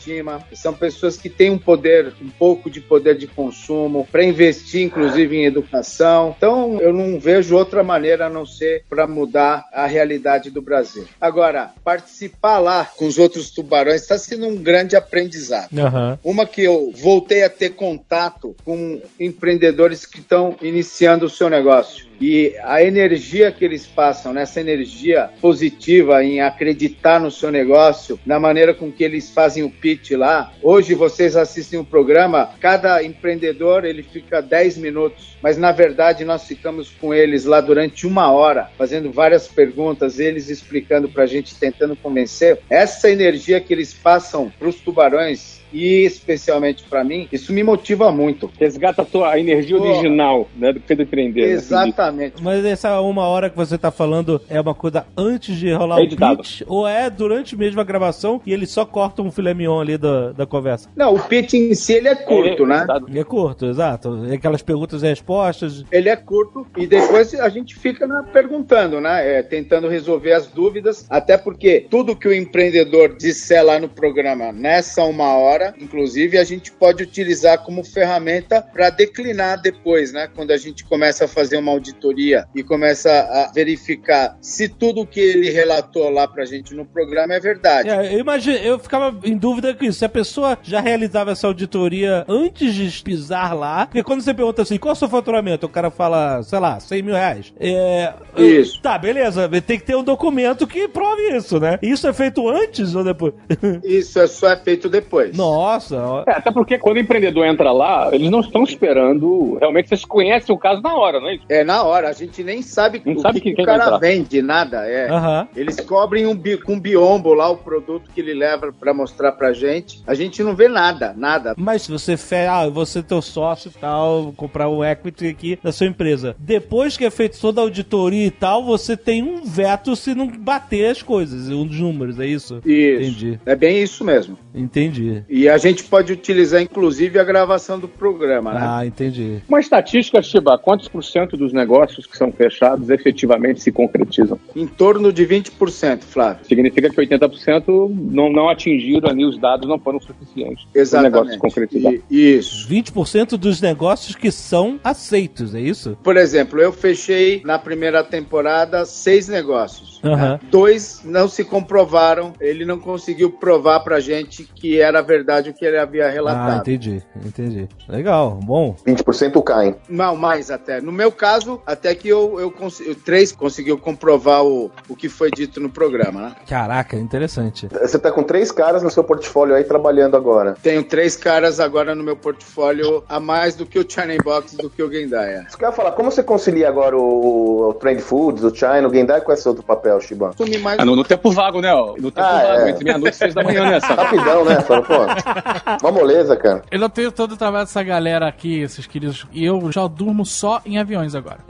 são pessoas que têm um poder, um pouco de poder de consumo, para investir, inclusive, em educação. Então, eu não vejo outra maneira a não ser para mudar a realidade do Brasil. Agora, participar lá com os outros tubarões está sendo um grande aprendizado. Aham. Uma que eu voltei a ter contato com empreendedores que estão iniciando o seu negócio. E a energia que eles passam, nessa energia positiva em acreditar no seu negócio, na maneira com que eles fazem o pitch lá. Hoje vocês assistem o programa, cada empreendedor ele fica 10 minutos, mas na verdade nós ficamos com eles lá durante uma hora, fazendo várias perguntas, eles explicando para a gente, tentando convencer. Essa energia que eles passam para os tubarões e especialmente para mim, isso me motiva muito. Resgata a tua energia Porra. original, né? Do que do empreender. né? Exatamente. Mas essa uma hora que você tá falando é uma coisa antes de rolar É o pitch? Ou é durante mesmo a gravação e eles só cortam um filé mignon ali da, da conversa? Não, o pitch em si ele é curto, É, né? editado. E é curto, exato. É aquelas perguntas e respostas. Ele é curto e depois a gente fica né, perguntando, né? É, tentando resolver as dúvidas, até porque tudo que o empreendedor disser lá no programa nessa uma hora, inclusive, a gente pode utilizar como ferramenta para declinar depois, né? Quando a gente começa a fazer uma auditoria e começa a verificar se tudo que ele relatou lá pra gente no programa é verdade. É, eu imagino, eu ficava em dúvida com isso. Se a pessoa já realizava essa auditoria antes de pisar lá, porque quando você pergunta assim, qual é o seu faturamento? O cara fala, sei lá, 100 mil reais. É, Isso. Tá, beleza. Tem que ter um documento que prove isso, né? Isso é feito antes ou depois? Isso é só é feito depois. Nossa, ó. É, até porque quando o empreendedor entra lá, eles não estão esperando. Realmente, vocês conhecem o caso na hora, não é isso? É na hora, a gente nem sabe Não o sabe que, que o cara vende, nada. É. Aham. Eles cobrem um bi, com biombo lá o produto que ele leva pra mostrar pra gente. A gente não vê nada, nada. Mas se você fe... ah, você é teu sócio e tal, comprar o equity aqui da sua empresa. Depois que é feito toda a auditoria e tal, você tem um veto se não bater as coisas, um dos números, é isso? Isso. Entendi. É bem isso mesmo. Entendi. E a gente pode utilizar, inclusive, a gravação do programa, né? Ah, entendi. Uma estatística, Chiba, quantos por cento dos negócios que são fechados efetivamente se concretizam? Em torno de 20%, Flávio. Significa que 80% não, não atingiram ali, os dados não foram suficientes para o negócio se Exatamente. concretizar. E- isso. 20% dos negócios que são aceitos, é isso? Por exemplo, eu fechei na primeira temporada seis negócios. Né? Dois não se comprovaram, ele não conseguiu provar pra gente que era verdade o que ele havia Ah, relatado. entendi, entendi. Legal, bom. 20% caem. Não, mais até. No meu caso, até que eu, eu consegui, três conseguiu comprovar o, o que foi dito no programa, né? Caraca, interessante. Você tá com três caras no seu portfólio aí trabalhando agora. Tenho três caras agora no meu portfólio a mais do que o China Box do que o Gendaya. Isso que eu ia falar, como você concilia agora o, o Trend Foods, o China, o Gendai com esse outro papel, Shiban? Assumi mais Ah, no, no tempo vago, né? ó? No tempo Ah, vago, é. entre meia-noite e seis da manhã, né? Sara? Rapidão, né? Fala, pô, uma moleza, cara. Eu não tenho todo o trabalho dessa galera aqui, esses queridos. E eu já durmo só em aviões agora.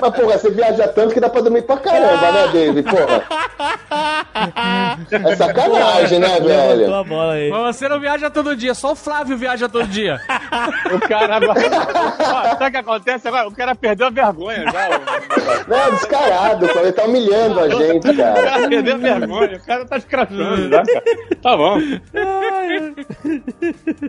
Mas, porra, você viaja tanto que dá pra dormir pra caramba, né, David? Porra. É sacanagem, né, velho? a bola aí. Mas você não viaja todo dia, só o Flávio viaja todo dia. O cara agora. Ó, sabe o que acontece agora? O cara perdeu a vergonha já. Não, descarado, pô, ele tá humilhando a gente, O cara. perdeu a vergonha. O cara tá escrachando cara. Tá bom.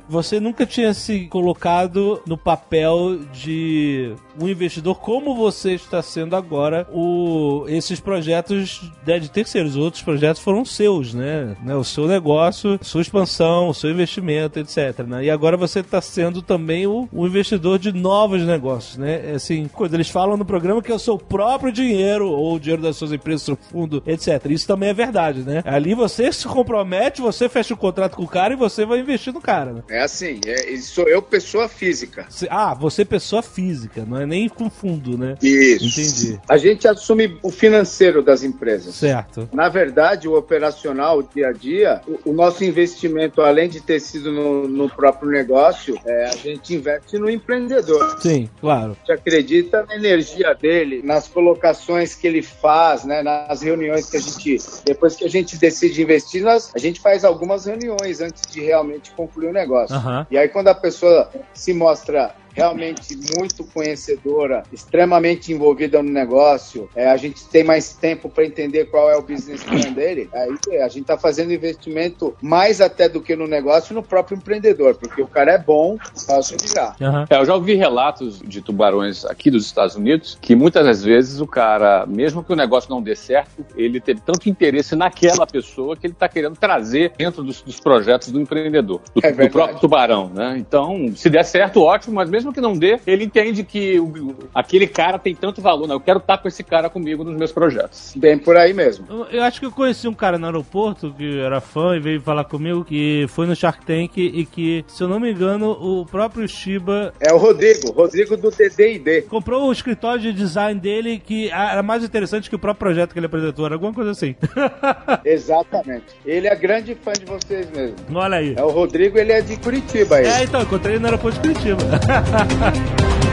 Você nunca tinha se colocado no papel de um investidor como você está sendo agora. O, esses projetos né, de terceiros, outros projetos foram seus, né? né? O seu negócio, sua expansão, o seu investimento, etc. né? E agora você está sendo também o, o investidor de novos negócios, né? Assim, quando eles falam no programa que é o seu próprio dinheiro ou o dinheiro das suas empresas, seu fundo, etc. Isso também é verdade, né? Ali você se compromete, você fecha o contrato com o cara e você vai investir no cara, bacana. É assim, é, sou eu pessoa física. Ah, você pessoa física, não é nem com fundo, né? Isso. Entendi. A gente assume o financeiro das empresas. Certo. Na verdade, o operacional, o dia a dia, o, o nosso investimento, além de ter sido no, no próprio negócio, é, a gente investe no empreendedor. Sim, claro. A gente acredita na energia dele, nas colocações que ele faz, né, nas reuniões que a gente, depois que a gente decide investir, nós, a gente faz algumas reuniões antes de realmente concluir o negócio. Aham. E aí, quando a pessoa se mostra realmente muito conhecedora, extremamente envolvida no negócio, é, a gente tem mais tempo para entender qual é o business plan dele, aí é, a gente está fazendo investimento mais até do que no negócio no próprio empreendedor, porque o cara é bom, fácil virar. Aham. É, eu já ouvi relatos de tubarões aqui dos Estados Unidos que muitas das vezes o cara, mesmo que o negócio não dê certo, ele teve tanto interesse naquela pessoa que ele está querendo trazer dentro dos, dos projetos do empreendedor, do, É do próprio tubarão, né? Então, se der certo, ótimo, mas mesmo que não dê, ele entende que o- aquele cara tem tanto valor, né? Eu quero estar com esse cara comigo nos meus projetos. Bem por aí mesmo. Eu, eu acho que eu conheci um cara no aeroporto que era fã e veio falar comigo que foi no Shark Tank e que, se eu não me engano, o próprio Shiba É o Rodrigo, Rodrigo do DD&D. comprou o escritório de design dele que era mais interessante que o próprio projeto que ele apresentou, era alguma coisa assim. Exatamente. Ele é grande fã de vocês mesmo. Olha aí. É o Rodrigo, ele é de Curitiba. Ele. É, então, encontrei ele no aeroporto de Curitiba. Ha ha ha!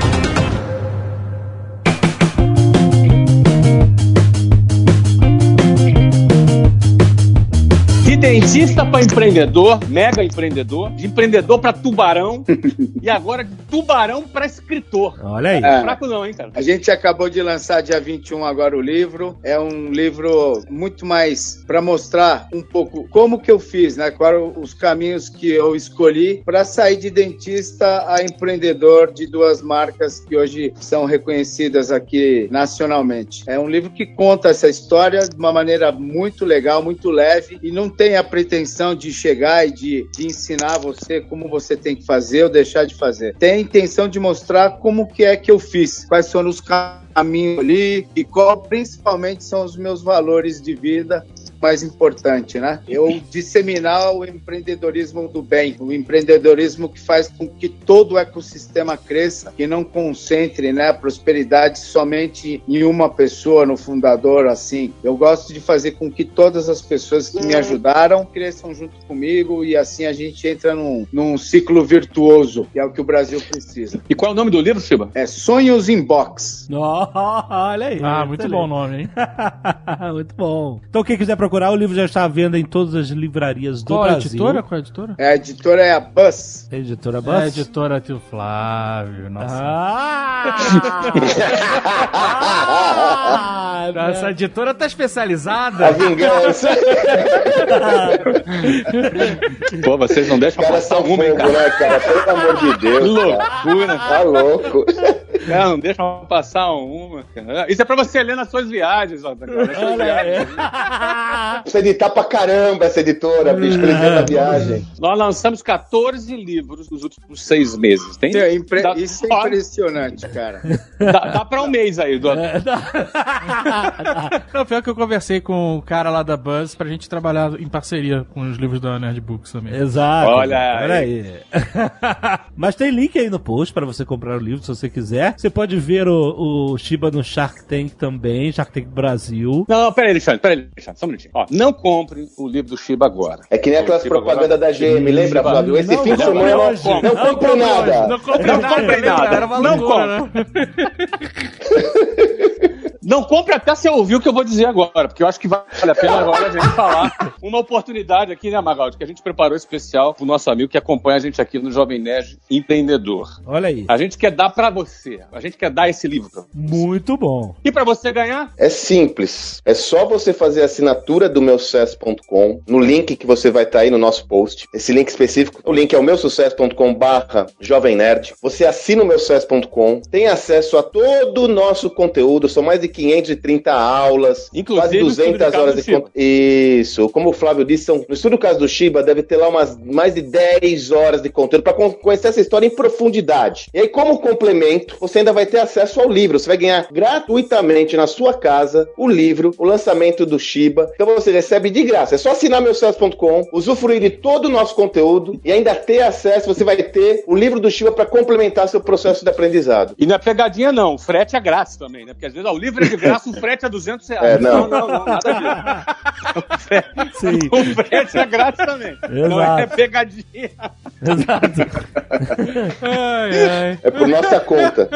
Dentista para empreendedor, mega empreendedor, de empreendedor para tubarão e agora de tubarão para escritor. Olha aí. É. Fraco não, hein, cara? A gente acabou de lançar dia 21 agora o livro. É um livro muito mais para mostrar um pouco como que eu fiz, né? Quais os caminhos que eu escolhi para sair de dentista a empreendedor de duas marcas que hoje são reconhecidas aqui nacionalmente. É um livro que conta essa história de uma maneira muito legal, muito leve e não tem a pretensão de chegar e de, de ensinar você como você tem que fazer ou deixar de fazer. Tem a intenção de mostrar como que é que eu fiz, quais foram os caminhos ali e qual principalmente são os meus valores de vida mais importante, né? Eu disseminar o empreendedorismo do bem, o empreendedorismo que faz com que todo o ecossistema cresça, que não concentre, né, a prosperidade somente em uma pessoa, no fundador, assim. Eu gosto de fazer com que todas as pessoas que me ajudaram cresçam junto comigo e assim a gente entra num, num ciclo virtuoso, que é o que o Brasil precisa. E qual é o nome do livro, Silva? É Sonhos in Box. Olha aí. Ah, muito excelente. bom o nome, hein? muito bom. Então, quem quiser procurar, o livro já está à venda em todas as livrarias do Qual a Brasil. editora? Qual a editora? É, A editora é a Buzz. Editora É Buzz. a editora Tio Flávio, nossa. Ah! Essa editora tá A especializada. vingança. Pô, vocês não deixam caras passar uma, hein, cara? né, cara? Pelo amor de Deus. cara. loucura. Tá louco. Cara, não deixam passar uma, cara. Isso é pra você ler nas suas viagens, ó. Olha aí. viagens. Precisa editar pra caramba essa editora, bicho, pra na viagem. Nós lançamos 14 livros nos últimos seis meses. Tem? É impre- Dá- Isso é impressionante, cara. Dá, dá pra um mês aí, do Não, pior que eu conversei com o cara lá da Buzz pra gente trabalhar em parceria com os livros da Nerd Books também. Exato. Olha Olha aí. Mas tem link aí no post para você comprar o livro se você quiser. Você pode ver o, o Shiba no Shark Tank também, Shark Tank Brasil. Não, peraí, Alexandre, peraí, Alexandre, só um minutinho. Ó, não compre o livro do Shiba agora. É que nem aquelas propagandas da GM, lembra, Flávio? Esse Não, fim de não, semana não, não, não, não compre nada. Não compre Não nada, compre lembra? nada. Era Não né? Não compre até você ouvir o que eu vou dizer agora, porque eu acho que vale a pena agora a gente falar uma oportunidade aqui, né, Magaldi, que a gente preparou especial pro nosso amigo que acompanha a gente aqui no Jovem Nerd Empreendedor. Olha aí. A gente quer dar pra você, a gente quer dar esse livro pra você. Muito bom. E pra você ganhar, É simples. É só você fazer a assinatura do meusucesso.com no link que você vai estar aí no nosso post. Esse link específico, o link é o meusucesso.com barra Jovem Nerd. Você assina o meusucesso.com, tem acesso a todo o nosso conteúdo. São mais de 530 aulas, Inclusive, quase o estudo 200 de horas de do conteúdo. Isso, como o Flávio disse, são, no estudo caso do Shiba deve ter lá umas mais de 10 horas de conteúdo para conhecer essa história em profundidade. E aí, como complemento, você ainda vai ter acesso ao livro. Você vai ganhar gratuitamente na sua casa o livro, o lançamento do Shiba. Então você recebe de graça. É só assinar meucesso.com, usufruir de todo o nosso conteúdo e ainda ter acesso. Você vai ter o livro do Shiba para complementar seu processo de aprendizado. E não é pegadinha, não. O frete é grátis também, né? Porque às vezes ó, o livro é de graça, o frete é 200 reais. É, não. não, não, nada a ver. O frete, Sim. o frete é grátis também. Não é Exato. pegadinha. Exato. Ai, ai. É por nossa conta.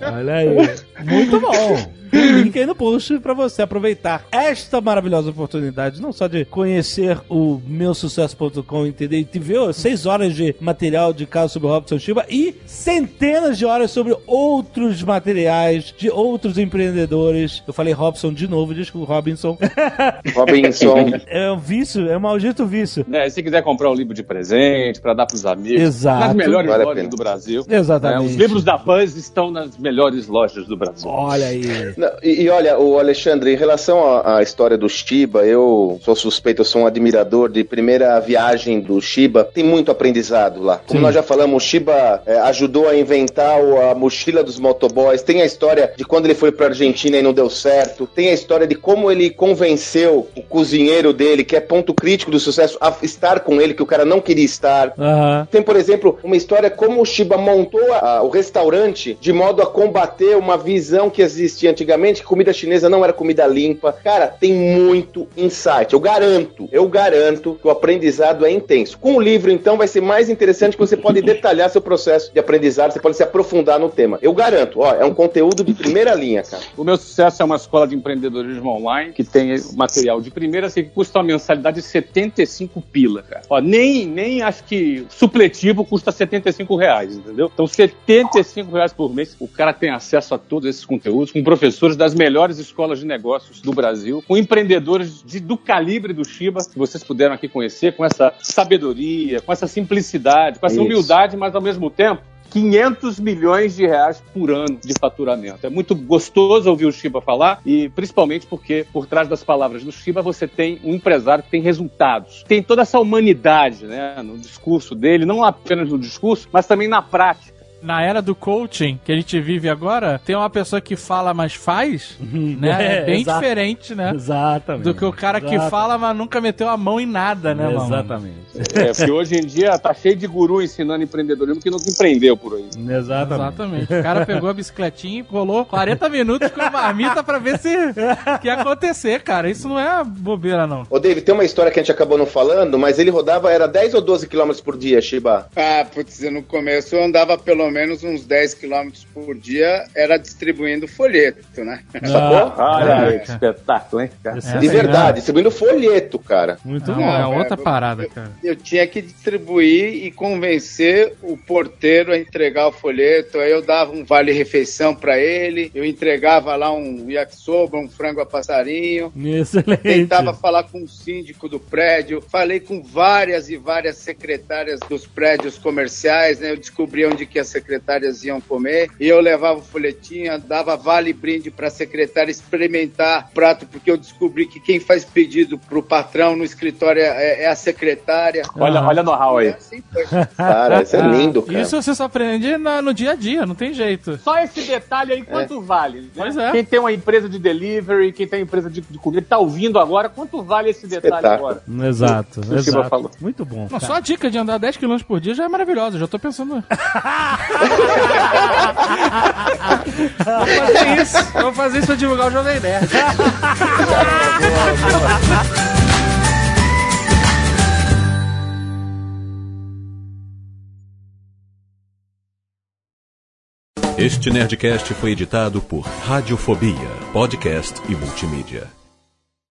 Olha aí. Muito bom. Tem link aí no post pra você aproveitar esta maravilhosa oportunidade, não só de conhecer o meusucesso.com, entender e ver seis horas de material de caso sobre o Robson Shiba e centenas de horas sobre outros materiais de outros empreendedores. Eu falei Robson de novo, desculpa, Robinson. Robinson. É um vício, é um maldito vício. É, se quiser comprar um livro de presente para dar pros amigos. Exato. Nas melhores Vale lojas do Brasil. Exatamente. É, os livros da Buzz estão nas melhores lojas do Brasil. Olha aí. Não, e, e olha, o Alexandre, em relação à, à história do Shiba, eu sou suspeito, eu sou um admirador de primeira viagem do Shiba. Tem muito aprendizado lá. Como Sim. nós já falamos, o Shiba é, ajudou a inventar o- a mochila dos motoboys. Tem a história de quando ele foi pra Argentina e não deu certo. Tem a história de como ele convenceu o cozinheiro dele, que é ponto crítico do sucesso, a estar com ele, que o cara não queria estar. Aham. Tem, por exemplo, uma história como o Shiba montou a- o restaurante de modo a combater uma visão que existia antigamente, que comida chinesa não era comida limpa. Cara, tem muito insight. Eu garanto, eu garanto que o aprendizado é intenso. Com o livro, então, vai ser mais interessante que você pode detalhar seu processo de aprendizado, você pode se aprofundar no tema. Eu garanto, ó, é um conteúdo de primeira linha, cara. O meu sucesso é uma escola de empreendedorismo online que tem material de primeira, assim, que custa uma mensalidade de 75 pila, cara. Ó, nem, nem acho que supletivo custa 75 reais, entendeu? Então, 75 reais por mês, o cara tem acesso a todos esses conteúdos, com professores das melhores escolas de negócios do Brasil, com empreendedores de- do calibre do Shiba, que vocês puderam aqui conhecer, com essa sabedoria, com essa simplicidade, com essa Isso. humildade, mas ao mesmo tempo 500 milhões de reais por ano de faturamento. É muito gostoso ouvir o Shiba falar e principalmente porque por trás das palavras do Shiba você tem um empresário que tem resultados. Tem toda essa humanidade né, no discurso dele, não apenas no discurso, mas também na prática. Na era do coaching que a gente vive agora, tem uma pessoa que fala, mas faz, né? É, bem exato. diferente, né? Exatamente. Do que o cara que fala, mas nunca meteu a mão em nada, né, mano? Exatamente. É, porque hoje em dia tá cheio de guru ensinando empreendedorismo que nunca empreendeu por aí. Exatamente. Exatamente. O cara pegou a bicicletinha e rolou 40 minutos com a marmita pra ver se que ia acontecer, cara. Isso não é bobeira, não. Ô, David, tem uma história que a gente acabou não falando, mas ele rodava, era 10 ou 12 quilômetros por dia, Shiba? Ah, putz, no começo eu andava pelo menos uns 10 quilômetros por dia, era distribuindo folheto, né? Sacou? Olha Ah, aí, é. que espetáculo, hein, cara? Essa De aí, verdade, distribuindo folheto, cara. Muito Não, bom. é outra é, parada, cara. Eu tinha que distribuir e convencer o porteiro a entregar o folheto. Aí eu dava um vale-refeição pra ele, eu entregava lá um yakisoba, um frango a passarinho. Excelente. Tentava falar com o síndico do prédio, falei com várias e várias secretárias dos prédios comerciais, né? Eu descobri onde que as secretárias iam comer e eu levava o folhetinho, dava vale brinde para a secretária experimentar o prato, porque eu descobri que quem faz pedido pro patrão no escritório é, é a secretária. Olha, olha know-how E aí. assim foi. Cara, isso é lindo, cara. Isso você só aprende na- no dia a dia, não tem jeito. Só esse detalhe aí, quanto vale? né? Pois é. Quem tem uma empresa de delivery, quem tem uma empresa de, de comida, tá ouvindo agora, quanto vale esse detalhe Espetáculo. agora? Exato, exato. falou. Muito bom. Não, só a dica de andar 10 km por dia já é maravilhosa. Já tô pensando. Vou fazer isso. Vou fazer isso pra divulgar o Jovem Nerd. Este Nerdcast foi editado por Radiofobia, podcast e multimídia.